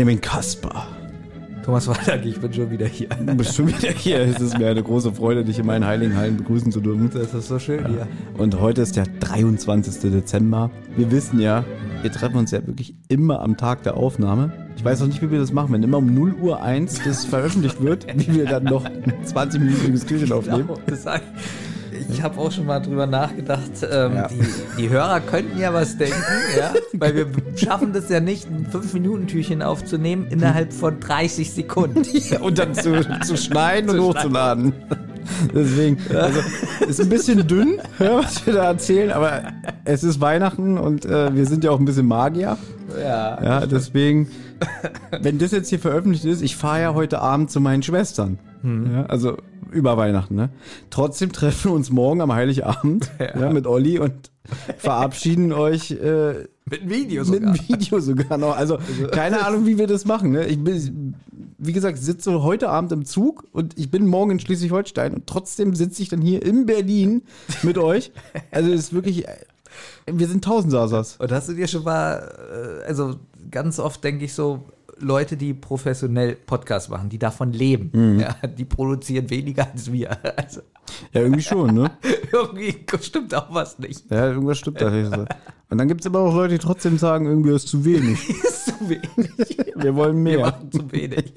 Benjamin Kasper. Thomas Waldag, ich bin schon wieder hier. Du bist schon wieder hier. Es ist mir eine große Freude, dich in meinen heiligen Hallen begrüßen zu dürfen. Das ist so schön hier. Und heute ist der 23. Dezember. Wir wissen ja, wir treffen uns ja wirklich immer am Tag der Aufnahme. Ich weiß auch nicht, wie wir das machen, wenn immer um 0 Uhr 1 das veröffentlicht wird, wie wir dann noch 20 Minuten Türchen aufnehmen. Genau, das sag ich habe auch schon mal drüber nachgedacht, ähm, Ja. die, die Hörer könnten ja was denken, ja, weil wir schaffen das ja nicht, ein 5-Minuten-Türchen aufzunehmen innerhalb von 30 Sekunden. Und dann zu, zu schneiden und Zu hochzuladen. Deswegen, also, ist ein bisschen dünn, ja, was wir da erzählen, aber es ist Weihnachten und äh, wir sind ja auch ein bisschen Magier. Ja. Ja, deswegen, wenn das jetzt hier veröffentlicht ist, ich fahre ja heute Abend zu meinen Schwestern. Ja, also über Weihnachten, ne? Trotzdem treffen wir uns morgen am Heiligabend ja. mit Olli und verabschieden euch äh, Mit einem Video mit sogar. einem Video sogar noch. Also keine Ahnung, wie wir das machen. Ne? Ich bin, wie gesagt, sitze heute Abend im Zug und ich bin morgen in Schleswig-Holstein und trotzdem sitze ich dann hier in Berlin mit euch. Also es ist wirklich, wir sind Tausendsasas. Und hast du dir schon mal, äh, also ganz oft denke ich so, Leute, die professionell Podcasts machen, die davon leben, Mhm. ja, die produzieren weniger als wir. Also Ja, irgendwie schon, ne? irgendwie stimmt auch was nicht. Ja, irgendwas stimmt da. Und dann gibt es aber auch Leute, die trotzdem sagen, irgendwie ist zu wenig. ist zu wenig. Wir wollen Wir mehr. machen zu wenig.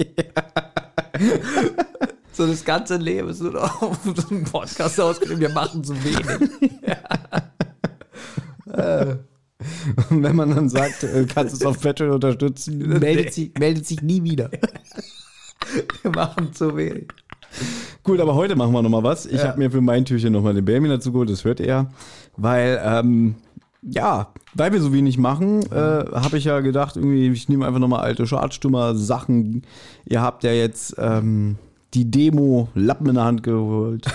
So das ganze Leben ist nur noch auf so einem Podcast ausgeschrieben, wir machen zu wenig. Und wenn man dann sagt, äh, kannst du es auf Patreon unterstützen, meldet sich, meldet sich nie wieder. Wir machen zu wenig. Gut, aber heute machen wir noch mal was. Ich Ja. habe mir für mein Türchen noch mal den Benjamin dazu geholt, das hört er. Weil, ähm, ja, weil wir so wenig machen, äh, habe ich ja gedacht, irgendwie, ich nehme einfach noch mal alte Schadstümmer Sachen. Ihr habt ja jetzt ähm, die Demo Lappen in der Hand geholt.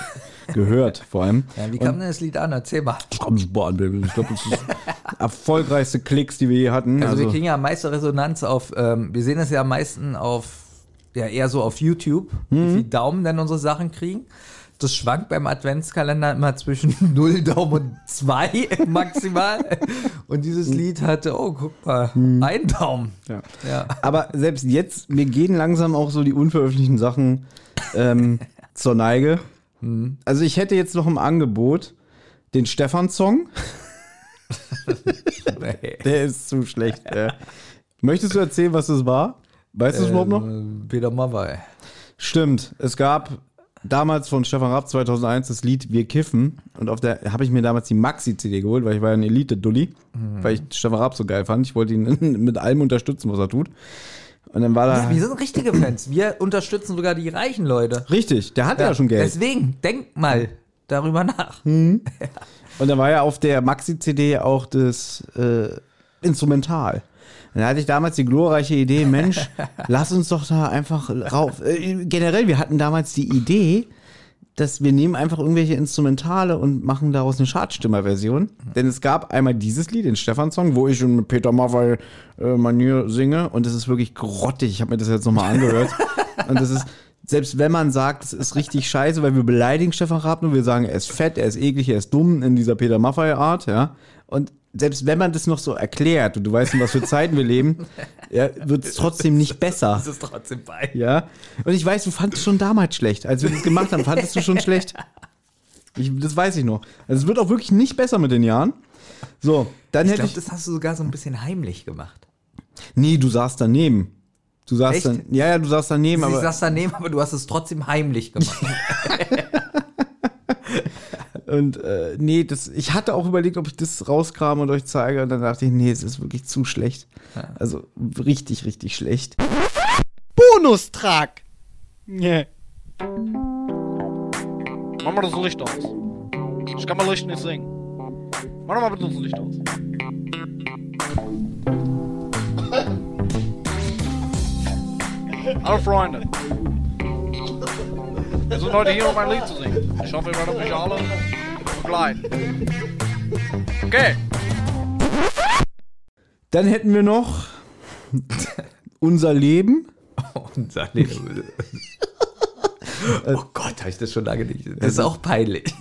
gehört, vor allem. Ja, wie kam denn das Lied an? Erzähl mal. Das kommt super an, Baby. Ich glaube, das ist erfolgreichste Klicks, die wir je hatten. Also, wir kriegen ja am meisten Resonanz auf, ähm, wir sehen das ja am meisten auf, ja eher so auf YouTube, wie viel Daumen denn unsere Sachen kriegen. Das schwankt beim Adventskalender immer zwischen 0 Daumen und 2 maximal. Und dieses Lied hatte, oh, guck mal, ein Daumen. ja. Ja. Aber selbst jetzt, mir gehen langsam auch so die unveröffentlichten Sachen ähm, zur Neige. Also ich hätte jetzt noch im Angebot den Stefan-Song. Der ist zu schlecht. Ja. Möchtest du erzählen, was das war? Weißt du es überhaupt noch? Ähm, Peter Mawai. Stimmt. Es gab damals von Stefan Rapp 2001 das Lied Wir kiffen. Und auf der habe ich mir damals die Maxi-CD geholt, weil ich war ja ein Elite-Dulli. Weil ich Stefan Rapp so geil fand. Ich wollte ihn mit allem unterstützen, was er tut. Und dann war da... Ja, wir sind richtige Fans. Wir unterstützen sogar die reichen Leute. Richtig, der hat ja, schon Geld. Deswegen, denk mal darüber nach. Und da war ja auf der Maxi-CD auch das äh, Instrumental. Und da hatte ich damals die glorreiche Idee, Mensch, lass uns doch da einfach rauf. Äh, generell, wir hatten damals die Idee, dass wir nehmen einfach irgendwelche Instrumentale und machen daraus eine Schadstümmer-Version. Denn es gab einmal dieses Lied, den Stefan-Song, wo ich mit Peter Maffay äh, singe. Und das ist wirklich grottig. Ich habe mir das jetzt nochmal angehört. und das ist, selbst wenn man sagt, es ist richtig scheiße, weil wir beleidigen Stefan Raab nur, wir sagen, er ist fett, er ist eklig, er ist dumm in dieser Peter Maffay-Art, ja. Und selbst wenn man das noch so erklärt und du weißt, in was für Zeiten wir leben, ja, wird es trotzdem nicht besser. Das ist trotzdem bei. Ja. Und ich weiß, du fandest schon damals schlecht. Als wir das gemacht haben, fandest du schon schlecht. Ich, das weiß ich noch. Also es wird auch wirklich nicht besser mit den Jahren. So, dann Ich hätte glaube, ich. das hast du sogar so ein bisschen heimlich gemacht. nee, du saßt daneben. Du saßt Echt? dann. Ja, ja, du saßt daneben, ich aber. saß daneben, aber du hast es trotzdem heimlich gemacht. Und äh, nee, das, ich hatte auch überlegt, ob ich das rauskram und euch zeige. Und dann dachte ich, nee, es ist wirklich zu schlecht. Also richtig, richtig schlecht. Bonustrag. Nee. Mach mal das Licht aus. Ich kann mal Licht nicht singen. Mach doch mal bitte das Licht aus. Hallo Freunde. Wir sind heute hier, um ein Lied zu singen. Ich hoffe, ihr werdet mich alle begleiten. Okay. Dann hätten wir noch unser Leben. Unser Leben. Oh Gott, habe ich das schon lange nicht. Das ist auch peinlich.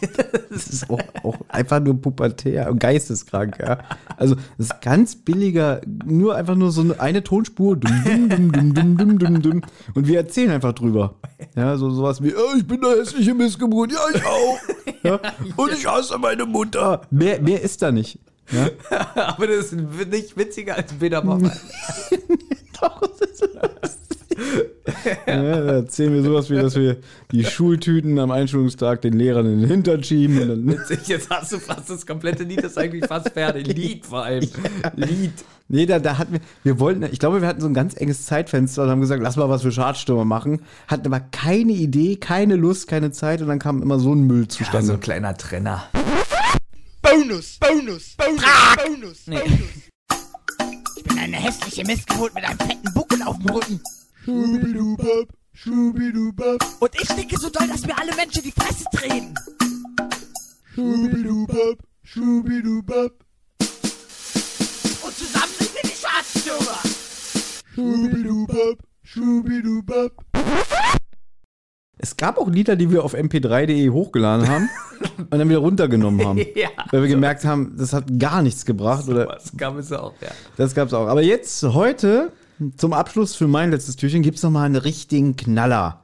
Das ist auch, auch einfach nur pubertär und geisteskrank, ja. Also, das ist ganz billiger, nur einfach nur so eine, Tonspur. Dum, dum, dum, dum, dum, dum, dum, dum. Und wir erzählen einfach drüber. Ja, so sowas wie, oh, ich bin eine hässliche Missgeburt. Ja, ich auch. Ja, und ich hasse meine Mutter. Mehr, mehr ist da nicht. Ja. Aber das ist nicht witziger als Peter Maffay. Doch, das ist ja, da erzählen wir sowas wie, dass wir die Schultüten am Einschulungstag den Lehrern in den Hintern schieben. Und dann, Jetzt hast du fast das komplette Lied, das ist eigentlich fast fertig. Lied vor allem. Lied. nee, da, da hatten wir, wir wollten, ich glaube, wir hatten so ein ganz enges Zeitfenster und haben gesagt, lass mal was für Schadstürmer machen. Hatten aber keine Idee, keine Lust, keine Zeit und dann kam immer so ein Müll Ja, zustande. so ein kleiner Trenner. Bonus, Bonus, Bonus, Bonus, Bonus. Ich bin eine hässliche Missgeburt mit einem fetten Buckel auf dem Rücken. Schubidubab, schubidubab, Und ich stinke so doll, dass mir alle Menschen die Fresse drehen. schubidubab, schubidubab, Und zusammen sind wir die Schadstürmer. schubidubab, schubidubab. Es gab auch Lieder, die wir auf mp3.de hochgeladen haben und dann wieder runtergenommen haben. Ja, weil wir gemerkt haben, das hat gar nichts gebracht. Oder Was gab es auch, ja. Das gab's auch. Aber jetzt, heute, zum Abschluss für mein letztes Türchen, gibt's noch mal einen richtigen Knaller.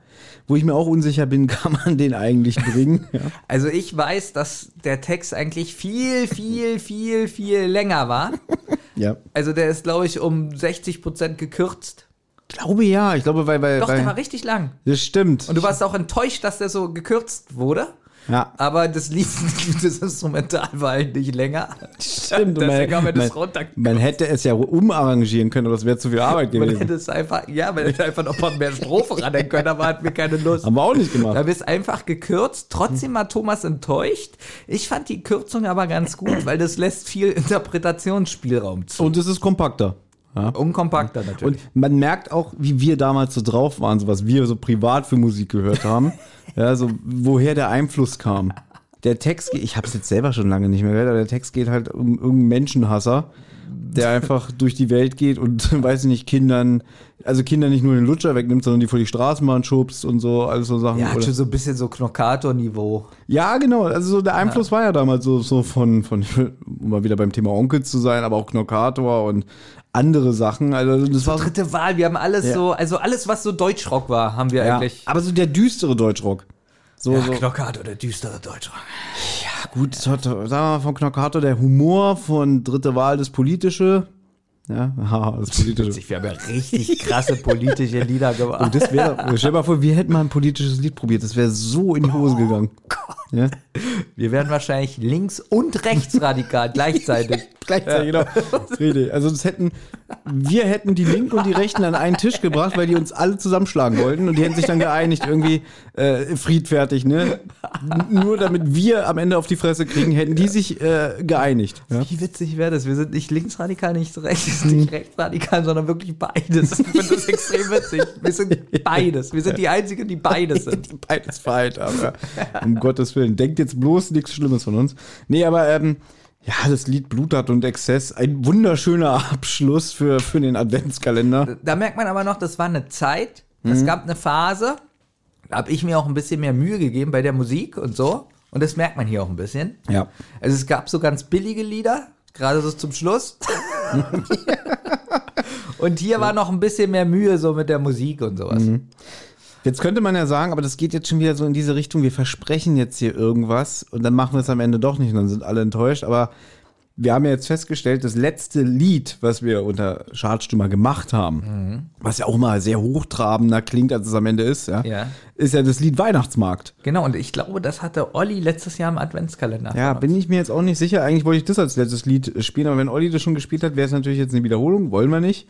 Wo ich mir auch unsicher bin, kann man den eigentlich bringen? Ja. Also ich weiß, dass der Text eigentlich viel, viel, viel, viel länger war. ja. Also der ist, glaube ich, um 60 Prozent gekürzt. Ich glaube ja. Ich glaube, weil, weil, Doch, weil der war richtig lang. das stimmt. Und du warst auch enttäuscht, dass der so gekürzt wurde. Ja, Aber das Lied, das Instrumental war halt nicht länger. stimmt. Deswegen haben wir das man, man hätte es ja umarrangieren können, aber das wäre zu viel Arbeit Man gewesen. hätte es einfach, ja, man hätte einfach noch mal mehr Strophe ranhängen können, aber hatten wir keine Lust. Haben wir auch nicht Da gemacht. bist einfach gekürzt. Trotzdem war Thomas enttäuscht. Ich fand die Kürzung aber ganz gut, weil das lässt viel Interpretationsspielraum zu. Und es ist kompakter. Ja. Unkompakter natürlich. Und man merkt auch, wie wir damals so drauf waren, so was wir so privat für Musik gehört haben. ja, so woher der Einfluss kam. Der Text, geht- ich habe es jetzt selber schon lange nicht mehr gehört, aber der Text geht halt um irgendeinen Menschenhasser, der einfach durch die Welt geht und, weiß ich nicht, Kindern, also Kindern nicht nur den Lutscher wegnimmt, sondern die vor die Straßenbahn schubst und so, alles so Sachen. ja, hat schon so ein bisschen so Knockator-Niveau. ja, genau. Also so der Einfluss war ja damals so, so von, von, um mal wieder beim Thema Onkel zu sein, aber auch Knockator und andere Sachen. Also das war so Dritte Wahl, wir haben alles Ja. so, also alles, was so Deutschrock war, haben wir Ja, eigentlich. aber so der düstere Deutschrock. So, Ja, so. Knockator, der düstere Deutschrock. Gut, so, sagen wir mal von Knockator der Humor, von dritte Wahl das Politische. Ja, haha, das Politische. Wir haben ja richtig krasse politische Lieder gemacht. Und das wäre, stell dir mal vor, wir hätten mal ein politisches Lied probiert. Das wäre so in die Hose gegangen. Ja? Wir werden wahrscheinlich links- und rechtsradikal gleichzeitig. Gleichzeitig, genau. Richtig. Also das hätten, wir hätten die Linken und die Rechten an einen Tisch gebracht, weil die uns alle zusammenschlagen wollten und die hätten sich dann geeinigt, irgendwie äh, friedfertig, ne? Nur damit wir am Ende auf die Fresse kriegen, hätten die sich äh, geeinigt. Ja? Wie witzig wäre das? Wir sind nicht linksradikal, nicht rechts, nicht rechtsradikal, sondern wirklich beides. Ich finde das extrem witzig. Wir sind beides. Wir sind die Einzigen, die beides sind. die beides vereint haben. Ja. Um Gottes Willen. Denkt jetzt bloß nichts Schlimmes von uns. Nee, aber ähm, ja, das Lied Bluttat und Exzess, ein wunderschöner Abschluss für, für den Adventskalender. Da merkt man aber noch, das war eine Zeit, es gab eine Phase, da habe ich mir auch ein bisschen mehr Mühe gegeben bei der Musik und so. Und das merkt man hier auch ein bisschen. Ja. Also es gab so ganz billige Lieder, gerade so zum Schluss. und hier war noch ein bisschen mehr Mühe so mit der Musik und sowas. Jetzt könnte man ja sagen, aber das geht jetzt schon wieder so in diese Richtung, wir versprechen jetzt hier irgendwas und dann machen wir es am Ende doch nicht und dann sind alle enttäuscht. Aber wir haben ja jetzt festgestellt, das letzte Lied, was wir unter Schadstümmer gemacht haben, was ja auch mal sehr hochtrabender klingt, als es am Ende ist, ja, Ja. ist ja das Lied Weihnachtsmarkt. Genau, und ich glaube, das hatte Olli letztes Jahr im Adventskalender. Ja, bin ich mir jetzt auch nicht sicher. Eigentlich wollte ich das als letztes Lied spielen, aber wenn Olli das schon gespielt hat, wäre es natürlich jetzt eine Wiederholung, wollen wir nicht.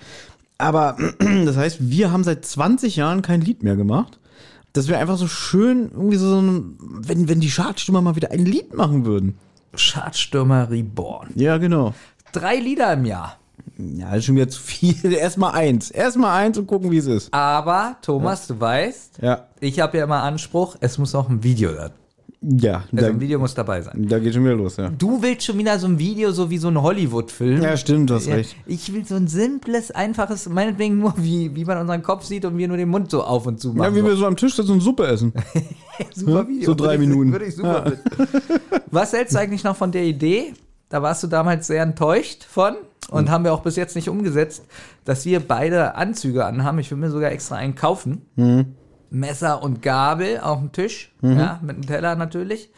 Aber das heißt, wir haben seit 20 Jahren kein Lied mehr gemacht. Das wäre einfach so schön, irgendwie so, ein, wenn, wenn die Schadstürmer mal wieder ein Lied machen würden. Schadstürmer Reborn. Ja, genau. Drei Lieder im Jahr. Ja, das ist schon wieder zu viel. Erstmal eins. Erstmal eins und gucken, wie es ist. Aber, Thomas, du weißt, Ja. ich habe ja immer Anspruch, es muss auch ein Video da Ja, Also da, ein Video muss dabei sein. da geht schon wieder los, ja. Du willst schon wieder so ein Video, so wie so ein Hollywood-Film. Ja, stimmt, du hast Ja, recht. Ich will so ein simples, einfaches, meinetwegen nur, wie, wie man unseren Kopf sieht und wir nur den Mund so auf und zu Ja, machen. wie wir so am Tisch sitzen und Suppe essen. super Video. so drei Würde ich- Minuten. Würde ich super finden. Was hältst du eigentlich noch von der Idee? Da warst du damals sehr enttäuscht von und haben wir auch bis jetzt nicht umgesetzt, dass wir beide Anzüge anhaben. Ich will mir sogar extra einen kaufen. Messer und Gabel auf dem Tisch, ja, mit einem Teller natürlich.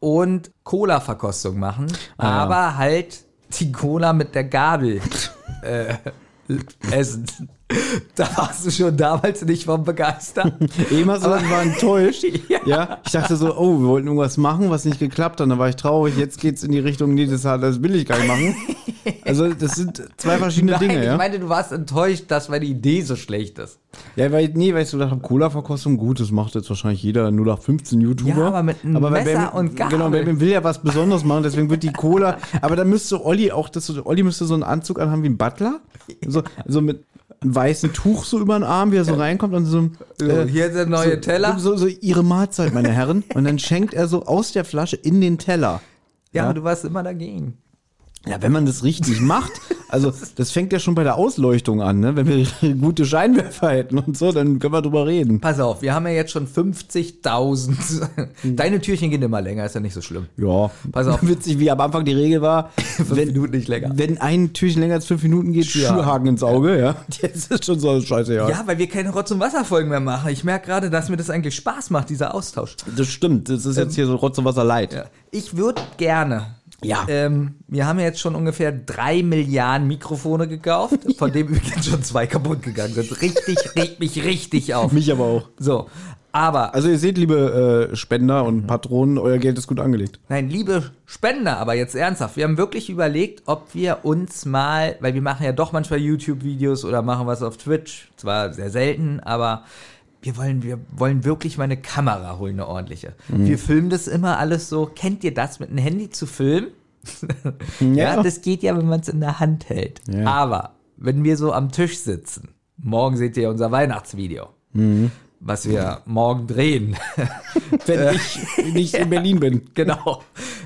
Und Cola-Verkostung machen, aber halt die Cola mit der Gabel äh, essen. Da warst du schon damals nicht von begeistert. Du gesagt, ich war enttäuscht. Ja. ja. Ich dachte so, oh, wir wollten irgendwas machen, was nicht geklappt hat. Dann war ich traurig. Jetzt geht's in die Richtung, nee, das, das will ich gar nicht machen. Also, das sind zwei verschiedene Nein, Dinge, ich ja. meine, du warst enttäuscht, dass meine Idee so schlecht ist. Ja, weil, nee, weil ich so gedacht habe, Cola-Verkostung, gut, das macht jetzt wahrscheinlich jeder 0815 YouTuber. Ja, aber mit einem wer- Messer und Gabel. Genau, wer will ja was Besonderes machen, deswegen wird die Cola, aber da müsste Olli auch, das, Olli müsste so einen Anzug anhaben wie ein Butler. So, so mit weißen Tuch so über den Arm, wie er so reinkommt und so, So, hier ist der neue so, Teller. So, so ihre Mahlzeit, meine Herren. Und dann schenkt er so aus der Flasche in den Teller. Ja, Ja. du warst immer dagegen. Ja, wenn man das richtig macht, also das fängt ja schon bei der Ausleuchtung an, ne? Wenn wir gute Scheinwerfer hätten und so, dann können wir drüber reden. Pass auf, wir haben ja jetzt schon 50.000. Deine Türchen gehen immer länger, ist ja nicht so schlimm. Ja, Pass auf. Witzig, wie am Anfang die Regel war, wenn, Minuten nicht länger. wenn ein Türchen länger als fünf Minuten geht, Schürhaken. Schürhaken ins Auge, ja. Jetzt ist schon so scheiße, ja. Ja, weil wir keine Rotz- und Wasserfolgen mehr machen. Ich merke gerade, dass mir das eigentlich Spaß macht, dieser Austausch. Das stimmt, das ist jetzt hier so Rotz und Wasser leid. Ja. Ich würde gerne. Ja. Ähm, wir haben jetzt schon ungefähr drei Milliarden Mikrofone gekauft, von dem übrigens schon zwei kaputt gegangen sind. Richtig, regt mich richtig auf. Mich aber auch. So, aber Also ihr seht, liebe äh, Spender und Patronen, euer Geld ist gut angelegt. Nein, liebe Spender, aber jetzt ernsthaft. Wir haben wirklich überlegt, ob wir uns mal, weil wir machen ja doch manchmal YouTube-Videos oder machen was auf Twitch. Zwar sehr selten, aber wir wollen, wir wollen wirklich mal eine Kamera holen, eine ordentliche. Wir filmen das immer alles so. Kennt ihr das, mit einem Handy zu filmen? ja. Ja. das geht ja, wenn man es in der Hand hält. Ja. Aber wenn wir so am Tisch sitzen, morgen seht ihr unser Weihnachtsvideo. Was wir morgen drehen. Wenn ich nicht in Berlin bin. Genau.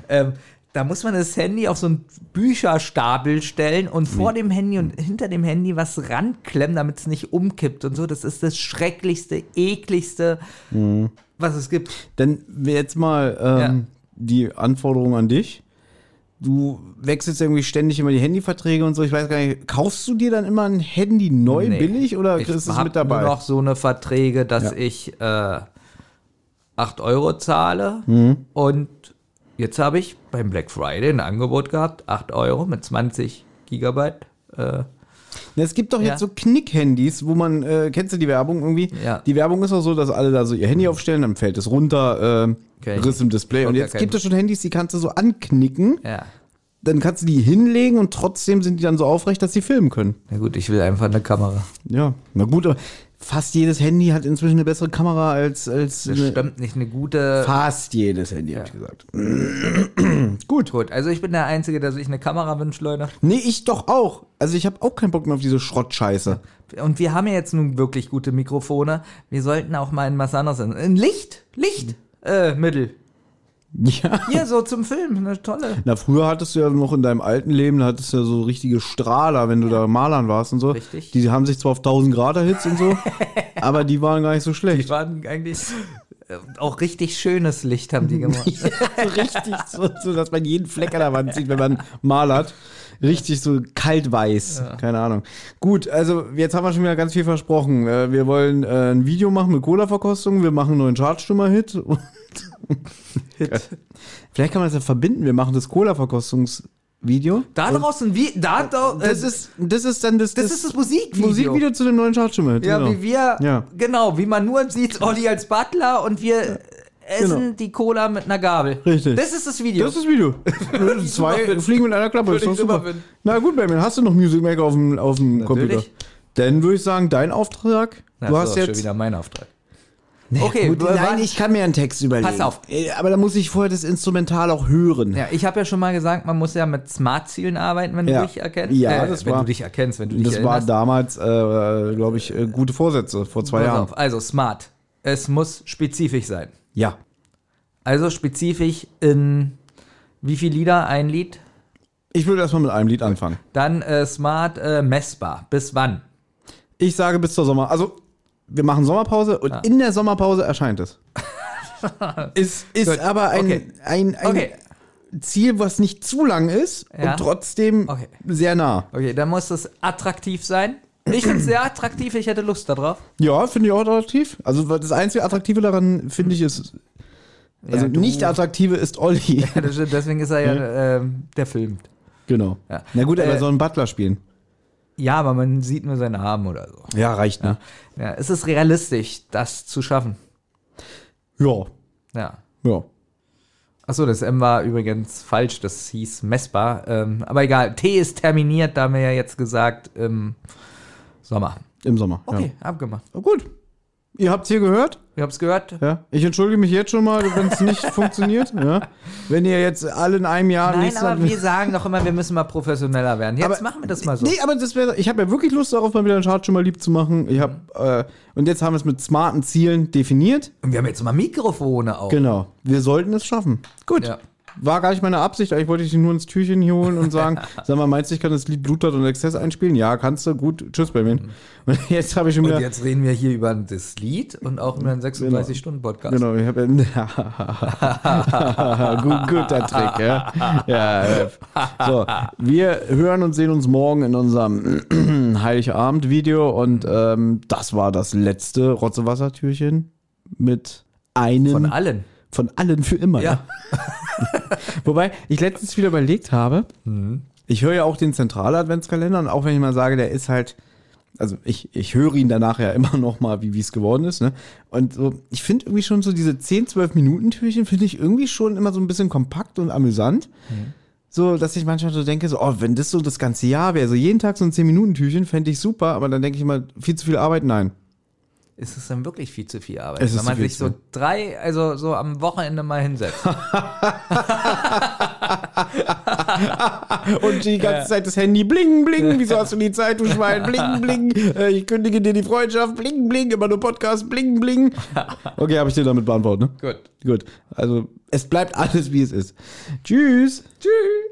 Ähm, da muss man das Handy auf so einen Bücherstapel stellen und vor dem Handy und hinter dem Handy was ranklemmen, damit es nicht umkippt und so. Das ist das schrecklichste, ekligste, was es gibt. Dann jetzt mal ähm, Ja. die Anforderung an dich. Du wechselst irgendwie ständig immer die Handyverträge und so. Ich weiß gar nicht, kaufst du dir dann immer ein Handy neu Nee. billig oder Ich ist es mit dabei? nur noch so eine Verträge, dass Ja. ich äh, 8 Euro zahle Mhm. und jetzt habe ich beim Black Friday ein Angebot gehabt, 8 Euro mit 20 Gigabyte. Äh, es gibt doch Ja. jetzt so Knick-Handys, wo man, äh, kennst du die Werbung irgendwie? Ja. Die Werbung ist auch so, dass alle da so ihr Handy aufstellen, dann fällt es runter, äh, Riss im Display. Und jetzt gibt es schon Handys, die kannst du so anknicken, ja. dann kannst du die hinlegen und trotzdem sind die dann so aufrecht, dass sie filmen können. Na gut, ich will einfach eine Kamera. Ja, na gut, aber fast jedes Handy hat inzwischen eine bessere Kamera als, als Das stimmt nicht eine gute. fast jedes Handy, hab ich gesagt. Gut. Gut, also ich bin der Einzige, der sich eine Kamera wünscht, Leute. Nee, ich doch auch. Also ich habe auch keinen Bock mehr auf diese Schrottscheiße. Und wir haben ja jetzt nun wirklich gute Mikrofone. Wir sollten auch mal in was anderes. sein. Ein Licht, Licht, äh, Mittel. Ja. Hier, so zum Film, eine tolle. Na, früher hattest du ja noch in deinem alten Leben, da hattest du ja so richtige Strahler, wenn du da Malern warst und so. Richtig. Die haben sich zwar auf 1000 Grad erhitzt und so, aber die waren gar nicht so Die schlecht. waren eigentlich äh, auch richtig schönes Licht haben die gemacht. so richtig, so, so, dass man jeden Fleck an der Wand sieht, wenn man malert. Richtig so kaltweiß, keine Ahnung. Gut, also jetzt haben wir schon wieder ganz viel versprochen. Äh, Wir wollen äh, ein Video machen mit Cola-Verkostung, wir machen einen neuen Chartstimmer-Hit. Vielleicht kann man das ja verbinden, wir machen das Cola-Verkostungsvideo. Da draußen, wie, da, da äh, Das ist, das ist dann das, das ist das Musikvideo. Musikvideo zu dem neuen Chartstimmer-Hit. Ja, genau. wie wir, Ja. genau, wie man nur sieht, Olli als Butler und wir essen Genau. die Cola mit einer Gabel. Richtig. Das ist das Video. Das ist das Video. Zwei. Fliegen mit einer Klappe. Würde ich super finden. Na gut, Benjamin, hast du noch Music Maker auf dem, auf dem Computer? Dann würde ich sagen, dein Auftrag. Na, du hast schon jetzt. wieder mein Auftrag. Nee, Okay, gut, nein, ich kann mir einen Text überlegen. Pass auf. Äh, Aber da muss ich vorher das Instrumental auch hören. Ja, ich habe ja schon mal gesagt, man muss ja mit Smart-Zielen arbeiten, wenn Ja. du dich erkennst. Ja, äh, das wenn war- du dich erkennst, wenn du dich das war erinnerst. damals, äh, glaube ich, äh, gute Vorsätze vor zwei Pass Jahren. auf, also Smart. Es muss spezifisch sein. Ja. Also spezifisch in wie viel Lieder? Ein Lied? Ich würde erstmal mit einem Lied anfangen. Dann äh, smart äh, messbar. Bis wann? Ich sage bis zur Sommer. Also, wir machen Sommerpause und in der Sommerpause erscheint es. ist ist Gut. aber ein, Okay. ein, ein Okay. Ziel, was nicht zu lang ist Ja. und trotzdem Okay. sehr nah. Okay, dann muss es attraktiv sein. Ich finde es sehr attraktiv, ich hätte Lust darauf. Ja, finde ich auch attraktiv. Also das einzige Attraktive daran, finde ich, ist. Also Ja, nicht attraktive ist Olli. Ja, das Deswegen ist er ja, ähm, der filmt. genau. Ja. Na gut, aber Äh, soll einen Butler spielen. Ja, aber man sieht nur seine Arme oder so. Ja, reicht, ne? Ja, es ist realistisch, das zu schaffen. Ja. Ja. Ja. Achso, das M war übrigens falsch, das hieß messbar. Ähm, aber egal, T ist terminiert, da haben wir ja jetzt gesagt im Sommer. Im Sommer. Okay, abgemacht. Ja. Gut. Ihr habt's hier gehört? Ihr habt's gehört? Ja. Ich entschuldige mich jetzt schon mal, wenn es nicht funktioniert. Ja. Wenn ihr jetzt alle in einem Jahr Nein, aber wir sagen doch immer, wir müssen mal professioneller werden. Jetzt Aber- machen wir das mal so. Nee, aber das wäre. Ich habe ja wirklich Lust darauf, mal wieder einen Chart schon mal lieb zu machen. Ich habe äh, und jetzt haben wir es mit smarten Zielen definiert. Und wir haben jetzt mal Mikrofone auch. Genau. Wir sollten es schaffen. Gut. Ja. War gar nicht meine Absicht, eigentlich wollte ich dich nur ins Türchen hier holen und sagen, sag mal, meinst du, ich kann das Lied Bluttat und Exzess einspielen? Ja, kannst du. Gut, tschüss, Benjamin. Und jetzt habe ich schon Und wieder. jetzt reden wir hier über das Lied und auch über einen 36-Stunden-Podcast. Genau, ich habe Gut, guter Trick, ja. ja. So, wir hören und sehen uns morgen in unserem Heiligabend-Video und ähm, das war das letzte Rotzewassertürchen mit einem Von allen. von allen für immer. Ja. ne? Wobei ich letztens wieder überlegt habe, ich höre ja auch den Zentrale-Adventskalender und auch wenn ich mal sage, der ist halt, also ich, ich höre ihn danach ja immer noch mal, wie wie es geworden ist. Ne? Und so, ich finde irgendwie schon so diese 10, 12 Minuten Türchen finde ich irgendwie schon immer so ein bisschen kompakt und amüsant. So, dass ich manchmal so denke, so, oh, wenn das so das ganze Jahr wäre, so jeden Tag so ein 10-Minuten-Türchen, fände ich super, aber dann denke ich immer, viel zu viel Arbeit, nein. Ist es dann wirklich viel zu viel Arbeit? Es Wenn man sich so drei, also so am Wochenende mal hinsetzt. Und die ganze Zeit das Handy bling, bling. Wieso hast du die Zeit, du Schwein? Bling, bling. Äh, Ich kündige dir die Freundschaft. Bling, bling. Immer nur Podcast. Bling, bling. Okay, habe ich dir damit beantwortet, ne? Gut. Gut. Also, es bleibt alles, wie es ist. Tschüss. Tschüss.